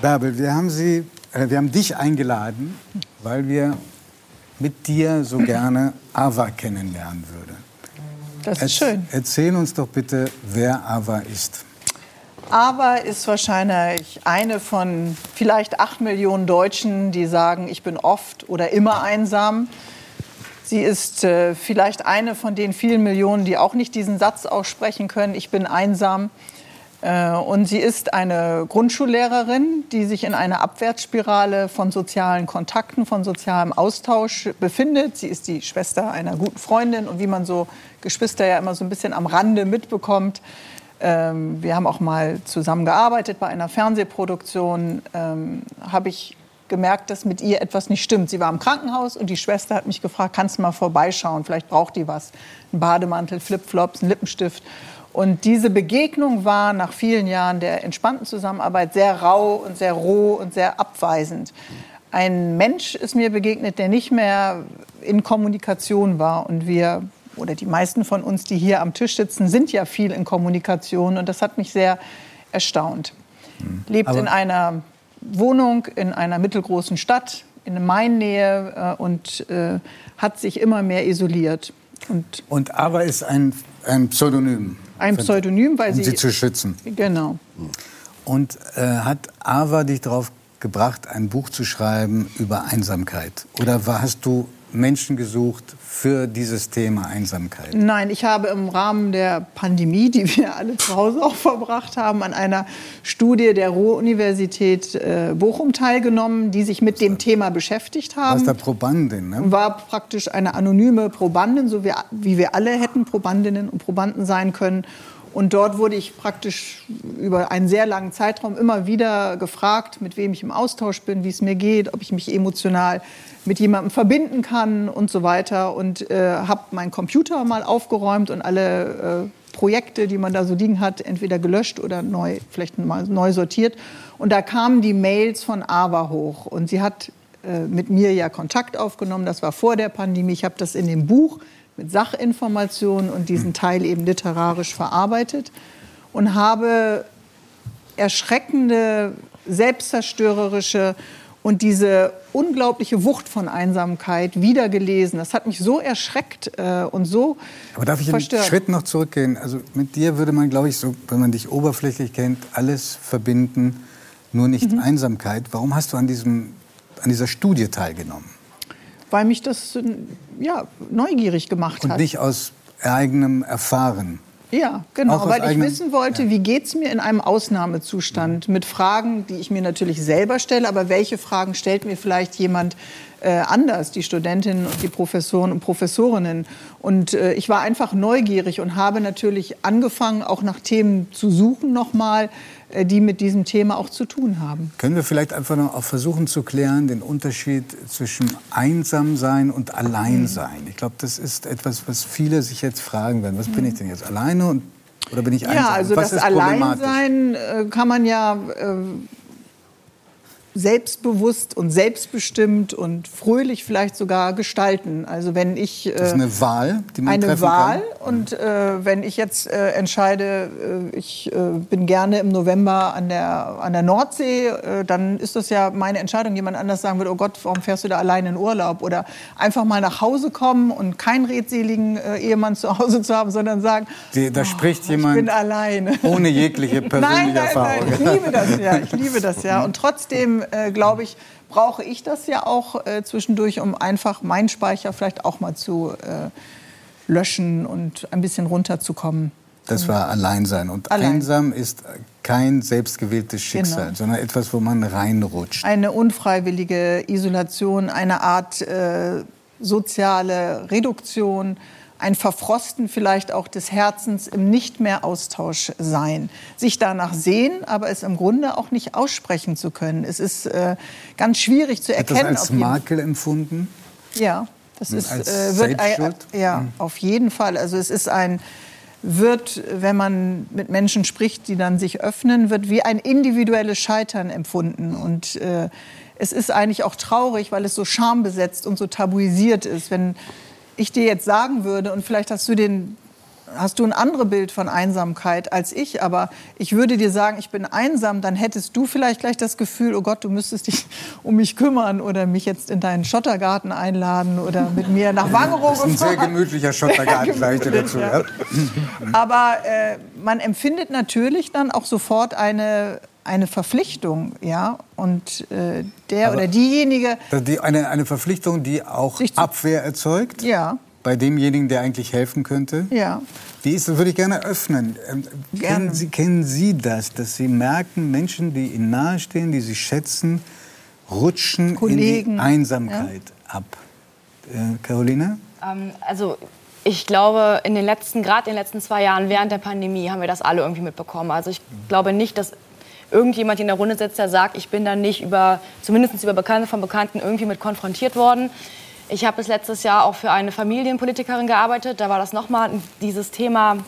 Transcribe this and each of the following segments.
Bärbel, wir haben, Sie, äh, wir haben dich eingeladen, weil wir mit dir so gerne Ava kennenlernen würden. Das ist schön. Erzähl uns doch bitte, wer Ava ist. Ava ist wahrscheinlich eine von vielleicht acht Millionen Deutschen, die sagen, ich bin oft oder immer einsam. Sie ist äh, vielleicht eine von den vielen Millionen, die auch nicht diesen Satz aussprechen können, ich bin einsam. Äh, und sie ist eine Grundschullehrerin, die sich in einer Abwärtsspirale von sozialen Kontakten, von sozialem Austausch befindet. Sie ist die Schwester einer guten Freundin und wie man so Geschwister ja immer so ein bisschen am Rande mitbekommt. Ähm, wir haben auch mal zusammen gearbeitet bei einer Fernsehproduktion. Ähm, Habe ich gemerkt, dass mit ihr etwas nicht stimmt. Sie war im Krankenhaus und die Schwester hat mich gefragt, kannst du mal vorbeischauen? Vielleicht braucht die was. Ein Bademantel, Flipflops, ein Lippenstift. Und diese Begegnung war nach vielen Jahren der entspannten Zusammenarbeit sehr rau und sehr roh und sehr abweisend. Ein Mensch ist mir begegnet, der nicht mehr in Kommunikation war. Und wir, oder die meisten von uns, die hier am Tisch sitzen, sind ja viel in Kommunikation. Und das hat mich sehr erstaunt. Mhm. Lebt Aber in einer Wohnung in einer mittelgroßen Stadt, in Mainnähe äh, und äh, hat sich immer mehr isoliert. Und, und Ava ist ein, ein Pseudonym. Ein Pseudonym, weil um sie, sie zu schützen. Genau. Und äh, hat Ava dich darauf gebracht, ein Buch zu schreiben über Einsamkeit? Oder war, hast du Menschen gesucht für dieses Thema Einsamkeit? Nein, ich habe im Rahmen der Pandemie, die wir alle zu Hause auch verbracht haben, an einer Studie der Ruhr-Universität äh, Bochum teilgenommen, die sich mit dem Thema beschäftigt haben. Warst da Probandin, ne? War praktisch eine anonyme Probandin, so wie, wie wir alle hätten Probandinnen und Probanden sein können. Und dort wurde ich praktisch über einen sehr langen Zeitraum immer wieder gefragt, mit wem ich im Austausch bin, wie es mir geht, ob ich mich emotional mit jemandem verbinden kann und so weiter. Und äh, habe meinen Computer mal aufgeräumt und alle äh, Projekte, die man da so liegen hat, entweder gelöscht oder neu, vielleicht mal neu sortiert. Und da kamen die Mails von Ava hoch. Und sie hat äh, mit mir ja Kontakt aufgenommen. Das war vor der Pandemie. Ich habe das in dem Buch mit Sachinformationen und diesen Teil eben literarisch verarbeitet und habe erschreckende, selbstzerstörerische und diese unglaubliche Wucht von Einsamkeit wieder gelesen. Das hat mich so erschreckt äh, und so Aber darf ich verstört. einen Schritt noch zurückgehen? Also mit dir würde man, glaube ich, so, wenn man dich oberflächlich kennt, alles verbinden, nur nicht mhm. Einsamkeit. Warum hast du an, diesem, an dieser Studie teilgenommen? Weil mich das ja, neugierig gemacht und hat. Und nicht aus eigenem Erfahren. Ja, genau, weil ich wissen wollte, ja. wie geht es mir in einem Ausnahmezustand mit Fragen, die ich mir natürlich selber stelle, aber welche Fragen stellt mir vielleicht jemand äh, anders, die Studentinnen und die Professoren und Professorinnen. Und äh, ich war einfach neugierig und habe natürlich angefangen, auch nach Themen zu suchen nochmal, die mit diesem Thema auch zu tun haben. Können wir vielleicht einfach noch auch versuchen zu klären, den Unterschied zwischen Einsamsein und Alleinsein? Ich glaube, das ist etwas, was viele sich jetzt fragen werden. Was bin ich denn jetzt, alleine und oder bin ich einsam? Ja, also was das Alleinsein äh, kann man ja äh, selbstbewusst und selbstbestimmt und fröhlich vielleicht sogar gestalten. Also wenn ich äh, das ist eine Wahl, die man eine treffen Wahl kann. und äh, wenn ich jetzt äh, entscheide, äh, ich äh, bin gerne im November an der an der Nordsee, äh, dann ist das ja meine Entscheidung. Jemand anders sagen würde, oh Gott, warum fährst du da alleine in Urlaub oder einfach mal nach Hause kommen und keinen redseligen Ehemann zu Hause zu haben, sondern sagen, die, da oh, spricht jemand ich bin alleine ohne jegliche persönliche nein, nein, Erfahrung. Nein, ich liebe das ja, ich liebe das ja und trotzdem äh, glaube ich, brauche ich das ja auch äh, zwischendurch, um einfach meinen Speicher vielleicht auch mal zu äh, löschen und ein bisschen runterzukommen. Das war Alleinsein. Und Allein. einsam ist kein selbstgewähltes Schicksal, genau. sondern etwas, wo man reinrutscht. Eine unfreiwillige Isolation, eine Art äh, soziale Reduktion, ein Verfrosten vielleicht auch des Herzens im nicht mehr Austausch sein. Sich danach sehen, aber es im Grunde auch nicht aussprechen zu können. Es ist äh, ganz schwierig zu erkennen. Wird das als Makel empfunden? Ja, das ist, äh, wird, äh, ja, mhm. auf jeden Fall. Also es ist ein wird, wenn man mit Menschen spricht, die dann sich öffnen, wird wie ein individuelles Scheitern empfunden. Und äh, es ist eigentlich auch traurig, weil es so schambesetzt und so tabuisiert ist, wenn ich dir jetzt sagen würde, und vielleicht hast du den hast du ein anderes Bild von Einsamkeit als ich. Aber ich würde dir sagen, ich bin einsam, dann hättest du vielleicht gleich das Gefühl, oh Gott, du müsstest dich um mich kümmern oder mich jetzt in deinen Schottergarten einladen oder mit mir nach Wangerooge fahren. Das ist ein sehr gemütlicher Schottergarten, sage ich dir dazu. Ja. Aber äh, man empfindet natürlich dann auch sofort eine eine Verpflichtung, ja, und äh, der Aber oder diejenige. Die, eine, eine Verpflichtung, die auch Abwehr erzeugt? Ja. Bei demjenigen, der eigentlich helfen könnte? Ja. Wie ist würde ich gerne öffnen. Ähm, gerne. Kennen, Sie, kennen Sie das, dass Sie merken, Menschen, die Ihnen nahestehen, die Sie schätzen, rutschen Kollegen. in die Einsamkeit ja. ab? Äh, Caroline? Ähm, also ich glaube, in den letzten, gerade in den letzten zwei Jahren während der Pandemie haben wir das alle irgendwie mitbekommen. Also ich glaube nicht, dass irgendjemand in der Runde sitzt, der sagt, ich bin da nicht über, zumindest über Bekannte von Bekannten irgendwie mit konfrontiert worden. Ich habe bis letztes Jahr auch für eine Familienpolitikerin gearbeitet. Da war das nochmal dieses Thema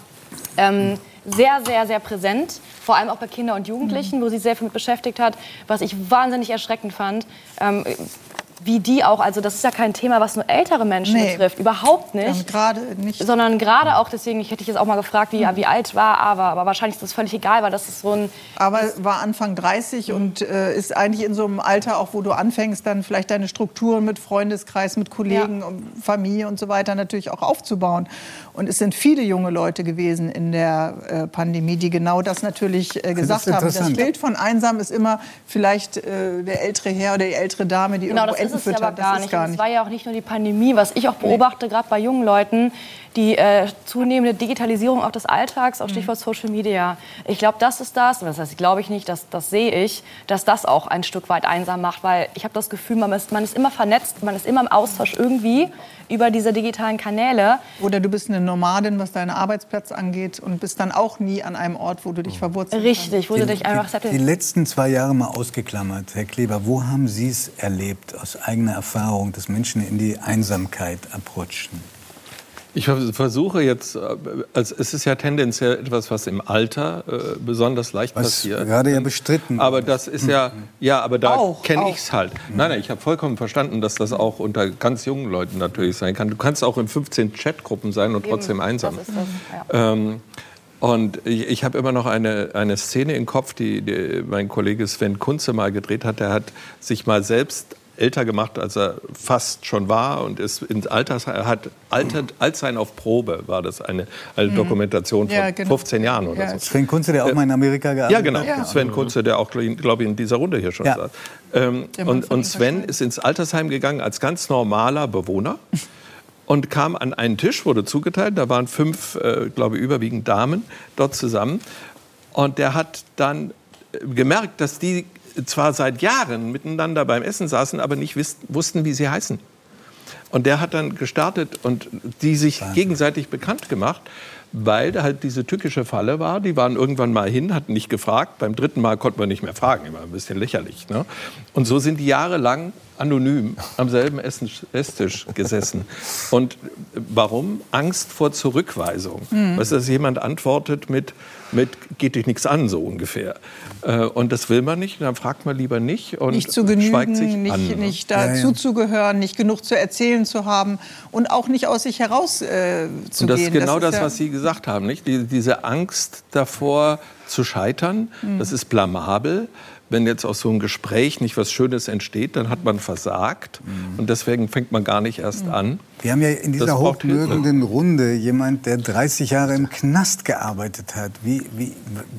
ähm, sehr, sehr, sehr präsent. Vor allem auch bei Kindern und Jugendlichen, wo sie sehr viel mit beschäftigt hat. Was ich wahnsinnig erschreckend fand. Ähm, wie die auch, also das ist ja kein Thema, was nur ältere Menschen nee. betrifft, überhaupt nicht. gerade nicht. Sondern gerade auch, deswegen, ich hätte ich jetzt auch mal gefragt, wie, wie alt war aber, aber wahrscheinlich ist das völlig egal, weil das ist so ein... Aber war Anfang 30 mhm. und äh, ist eigentlich in so einem Alter auch, wo du anfängst, dann vielleicht deine Strukturen mit Freundeskreis, mit Kollegen, ja. Familie und so weiter natürlich auch aufzubauen. Und es sind viele junge Leute gewesen in der äh, Pandemie, die genau das natürlich äh, gesagt das haben. Das Bild von einsam ist immer vielleicht äh, der ältere Herr oder die ältere Dame, die genau, irgendwo ist es aber gar nicht. gar nicht. Es war ja auch nicht nur die Pandemie, was ich auch beobachte, gerade bei jungen Leuten, die äh, zunehmende Digitalisierung auch des Alltags, auch mhm. Stichwort Social Media. Ich glaube, das ist das, das heißt, glaube ich nicht, das, das sehe ich, dass das auch ein Stück weit einsam macht, weil ich habe das Gefühl, man ist, man ist immer vernetzt, man ist immer im Austausch irgendwie über diese digitalen Kanäle. Oder du bist eine Nomadin, was deinen Arbeitsplatz angeht und bist dann auch nie an einem Ort, wo du dich verwurzelt Richtig, wo du dich einfach... Die, die letzten zwei Jahre mal ausgeklammert, Herr Kleber, wo haben Sie es erlebt, aus eigener Erfahrung, dass Menschen in die Einsamkeit abrutschen? Ich versuche jetzt, also es ist ja tendenziell etwas, was im Alter äh, besonders leicht was passiert. Gerade ja bestritten. Aber das ist ja, ja, aber da kenne ich es halt. Nein, nein, ich habe vollkommen verstanden, dass das auch unter ganz jungen Leuten natürlich sein kann. Du kannst auch in 15 Chatgruppen sein und Eben. trotzdem einsam. Das ist das, ja. ähm, und ich, ich habe immer noch eine, eine Szene im Kopf, die, die mein Kollege Sven Kunze mal gedreht hat. Der hat sich mal selbst älter gemacht, als er fast schon war und ist ins Alters, hat altert, Altsein auf Probe, war das eine, eine mhm. Dokumentation von ja, genau. 15 Jahren oder ja. so. Sven Kunze, der auch mal in Amerika gearbeitet hat. Ja, genau. Ja. Sven Kunze, der auch, glaube ich, in dieser Runde hier schon ja. saß. Ähm, und, und Sven ist ins Altersheim gegangen als ganz normaler Bewohner. und kam an einen Tisch, wurde zugeteilt. Da waren fünf, äh, glaube ich, überwiegend Damen dort zusammen. Und der hat dann gemerkt, dass die zwar seit Jahren miteinander beim Essen saßen, aber nicht wussten, wie sie heißen. Und der hat dann gestartet und die sich Wahnsinn. gegenseitig bekannt gemacht, weil da halt diese tückische Falle war. Die waren irgendwann mal hin, hatten nicht gefragt. Beim dritten Mal konnten wir nicht mehr fragen, immer ein bisschen lächerlich. Ne? Und so sind die jahrelang anonym am selben Esstisch gesessen. Und warum? Angst vor Zurückweisung. Mhm. Was, dass jemand antwortet mit, mit geht dich nichts an, so ungefähr. Äh, und das will man nicht, dann fragt man lieber nicht und nicht zu genügen, schweigt sich nicht, an. Ne? Nicht dazuzugehören, nicht genug zu erzählen zu haben und auch nicht aus sich heraus äh, zu und das gehen. Ist genau das, das ja was Sie gesagt haben, nicht? Die, diese Angst davor zu scheitern, mhm. das ist blamabel wenn jetzt aus so einem Gespräch nicht was Schönes entsteht, dann hat man versagt. Mhm. Und deswegen fängt man gar nicht erst mhm. an. Wir haben ja in dieser hochmögenden Runde jemand, der 30 Jahre im Knast gearbeitet hat. Wie, wie,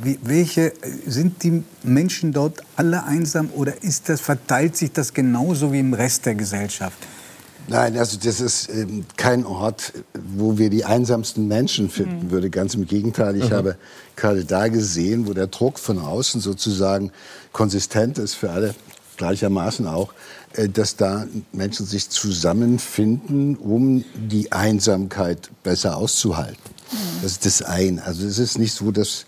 wie, welche sind die Menschen dort alle einsam oder ist das, verteilt sich das genauso wie im Rest der Gesellschaft? Nein, also das ist ähm, kein Ort, wo wir die einsamsten Menschen finden mhm. würde. Ganz im Gegenteil. Ich mhm. habe gerade da gesehen, wo der Druck von außen sozusagen konsistent ist für alle gleichermaßen auch, äh, dass da Menschen sich zusammenfinden, um die Einsamkeit besser auszuhalten. Mhm. Das ist das eine. Also es ist nicht so, dass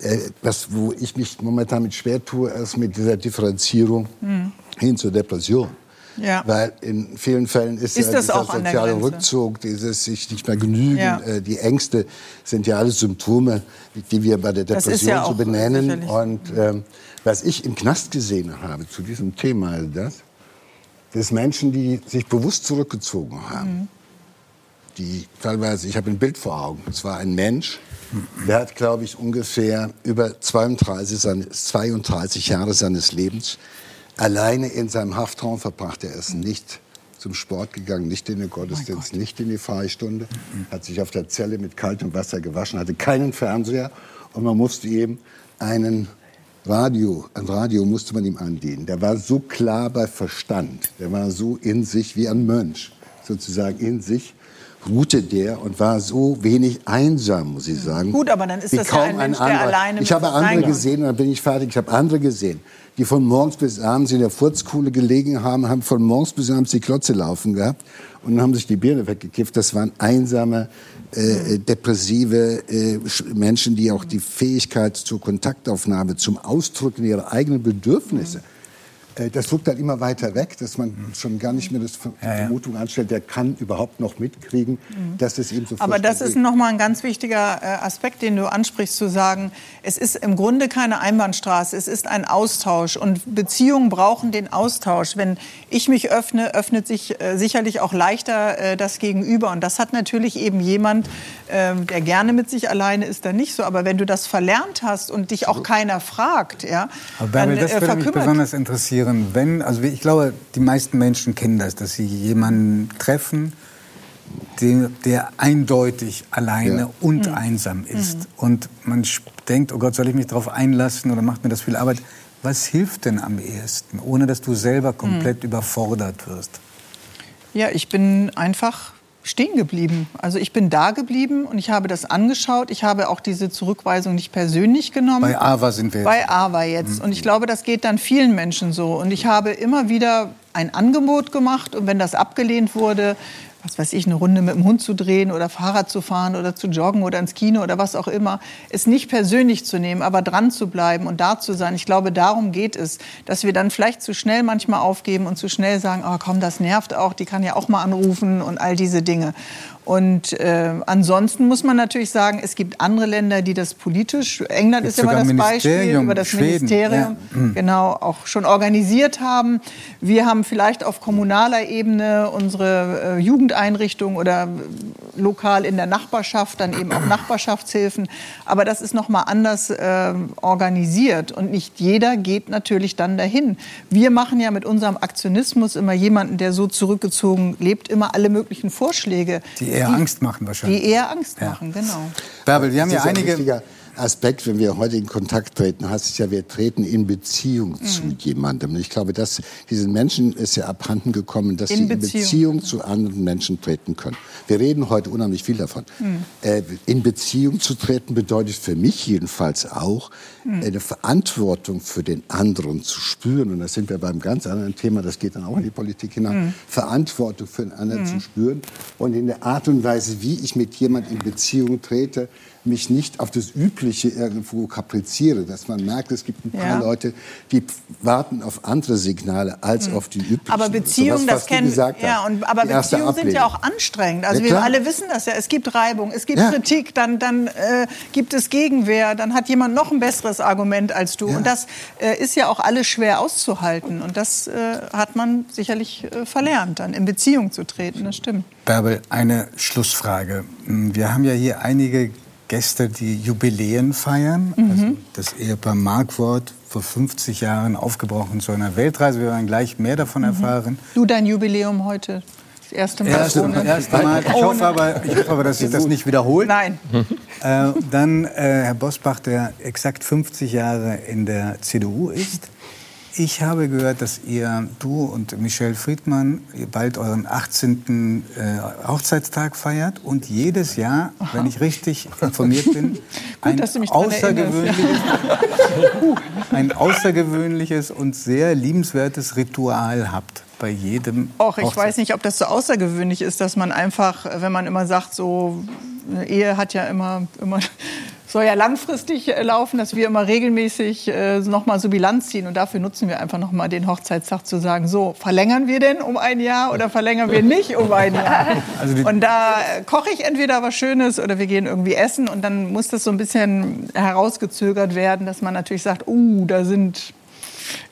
äh, was, wo ich mich momentan mit schwer tue, ist mit dieser Differenzierung mhm. hin zur Depression. Ja. Weil in vielen Fällen ist, ist ja dieser soziale Rückzug, dieses sich nicht mehr genügen, ja. äh, die Ängste sind ja alles Symptome, die wir bei der Depression ja so benennen. Und ähm, was ich im Knast gesehen habe zu diesem Thema, das, dass Menschen, die sich bewusst zurückgezogen haben, mhm. die teilweise, ich habe ein Bild vor Augen. Es war ein Mensch, der hat, glaube ich, ungefähr über 32, 32 Jahre seines Lebens alleine in seinem Haftraum verbracht. Er ist nicht zum Sport gegangen, nicht in den Gottesdienst, nicht in die Freistunde, hat sich auf der Zelle mit kaltem Wasser gewaschen, hatte keinen Fernseher und man musste ihm einen Radio, ein Radio musste man ihm andienen. Der war so klar bei Verstand, der war so in sich wie ein Mönch, sozusagen in sich ruhte der und war so wenig einsam, muss ich sagen. Gut, aber dann ist das ja ein Mensch, ein der alleine Ich habe andere gesehen, und dann bin ich fertig, ich habe andere gesehen, die von morgens bis abends in der Furzkuhle gelegen haben, haben von morgens bis abends die Klotze laufen gehabt und haben sich die Birne weggekifft. Das waren einsame, äh, depressive äh, Menschen, die auch die Fähigkeit zur Kontaktaufnahme, zum Ausdrücken ihrer eigenen Bedürfnisse äh, das rückt dann immer weiter weg, dass man schon gar nicht mehr das Vermutung anstellt, der kann überhaupt noch mitkriegen, mhm. dass es ihm so Aber das ist nochmal ein ganz wichtiger äh, Aspekt, den du ansprichst, zu sagen, es ist im Grunde keine Einbahnstraße, es ist ein Austausch. Und Beziehungen brauchen den Austausch. Wenn ich mich öffne, öffnet sich äh, sicherlich auch leichter das Gegenüber. Und das hat natürlich eben jemand, ähm, der gerne mit sich alleine ist, dann nicht so. Aber wenn du das verlernt hast und dich auch keiner fragt, ja, Aber dann, das würde mich besonders interessieren passieren, wenn, also ich glaube, die meisten Menschen kennen das, dass sie jemanden treffen, der, der eindeutig alleine ja. und mhm. einsam ist. Mhm. Und man denkt, oh Gott, soll ich mich darauf einlassen oder macht mir das viel Arbeit? Was hilft denn am ehesten, ohne dass du selber komplett mhm. überfordert wirst? Ja, ich bin einfach stehen geblieben. Also ich bin da geblieben und ich habe das angeschaut. Ich habe auch diese Zurückweisung nicht persönlich genommen. Bei AWA sind wir jetzt. Bei AWA jetzt. Mhm. Und ich glaube, das geht dann vielen Menschen so. Und ich habe immer wieder ein Angebot gemacht und wenn das abgelehnt wurde, was weiß ich, eine Runde mit dem Hund zu drehen oder Fahrrad zu fahren oder zu joggen oder ins Kino oder was auch immer, es nicht persönlich zu nehmen, aber dran zu bleiben und da zu sein. Ich glaube, darum geht es, dass wir dann vielleicht zu schnell manchmal aufgeben und zu schnell sagen, oh komm, das nervt auch, die kann ja auch mal anrufen und all diese Dinge. Und äh, ansonsten muss man natürlich sagen, es gibt andere Länder, die das politisch, England ist immer das Beispiel, über das Schweden, Ministerium ja. Hm. genau auch schon organisiert haben. Wir haben vielleicht auf kommunaler Ebene unsere äh, Jugendeinrichtungen oder lokal in der Nachbarschaft dann eben auch Nachbarschaftshilfen. Aber das ist noch mal anders äh, organisiert und nicht jeder geht natürlich dann dahin. Wir machen ja mit unserem Aktionismus immer jemanden, der so zurückgezogen lebt, immer alle möglichen Vorschläge. Die eher die, Angst machen wahrscheinlich. Die eher Angst ja. machen, genau. Bärbel, wir haben ja einige... Aspekt, wenn wir heute in Kontakt treten, heißt es ja, wir treten in Beziehung mhm. zu jemandem. Ich glaube, dass diesen Menschen ist ja abhanden gekommen, dass in sie in Beziehung. Beziehung zu anderen Menschen treten können. Wir reden heute unheimlich viel davon. Mhm. Äh, in Beziehung zu treten bedeutet für mich jedenfalls auch, mhm. eine Verantwortung für den anderen zu spüren. Und da sind wir beim ganz anderen Thema, das geht dann auch in die Politik hinein. Mhm. Verantwortung für den anderen zu mhm. spüren und in der Art und Weise, wie ich mit jemandem in Beziehung trete, mich nicht auf das Übliche irgendwo kapriziere, dass man merkt, es gibt ein paar ja. Leute, die warten auf andere Signale als mhm. auf die üblichen. Aber Beziehungen, das kennen ja, und aber Beziehungen sind ja auch anstrengend. Also ja, wir alle wissen das ja. Es gibt Reibung, es gibt ja. Kritik, dann dann äh, gibt es Gegenwehr, dann hat jemand noch ein besseres Argument als du. Und das äh, ist ja auch alles schwer auszuhalten. Und das äh, hat man sicherlich äh, verlernt, dann in Beziehung zu treten. Das stimmt. Bärbel, eine Schlussfrage. Wir haben ja hier einige Gäste, die Jubiläen feiern. Mhm. Also das Ehepaar Markwort vor 50 Jahren aufgebrochen zu einer Weltreise. Wir werden gleich mehr davon mhm. erfahren. Du dein Jubiläum heute. Das erste Mal. Erste, ohne, erste Mal. Ich hoffe, aber, ich hoffe aber, dass sich das nicht wiederholt. Nein. Äh, dann äh, Herr Bosbach, der exakt 50 Jahre in der CDU ist. Ich habe gehört, dass ihr, du und Michelle Friedmann, bald euren 18. Äh, Hochzeitstag feiert und jedes Jahr, Aha. wenn ich richtig informiert bin, Gut, ein, außergewöhnliches, ein außergewöhnliches und sehr liebenswertes Ritual habt bei jedem. Och, ich weiß nicht, ob das so außergewöhnlich ist, dass man einfach, wenn man immer sagt, so eine Ehe hat ja immer, immer soll ja langfristig äh, laufen, dass wir immer regelmäßig äh, nochmal so Bilanz ziehen. Und dafür nutzen wir einfach nochmal den Hochzeitstag zu sagen, so, verlängern wir denn um ein Jahr oder verlängern wir nicht um ein Jahr? Also und da äh, koche ich entweder was Schönes oder wir gehen irgendwie essen. Und dann muss das so ein bisschen herausgezögert werden, dass man natürlich sagt, uh, da sind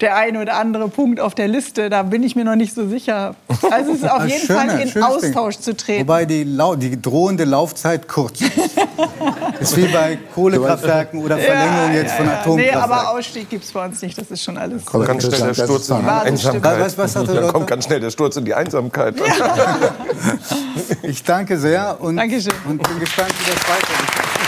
der eine oder andere Punkt auf der Liste, da bin ich mir noch nicht so sicher, Also es ist auf jeden schöne, Fall in Austausch Ding. zu treten. Wobei die, die, drohende Laufzeit kurz ist. ist wie bei Kohlekraftwerken oder Verlängerung ja, jetzt von Atomkraftwerken. Nee, aber Ausstieg gibt es bei uns nicht. Das ist schon alles. Kommt ganz schnell der Sturz in die Einsamkeit. Was, was, Dann kommt ganz schnell der Sturz in die Einsamkeit. Ja. ich danke sehr und, und bin gespannt, wie das weitergeht.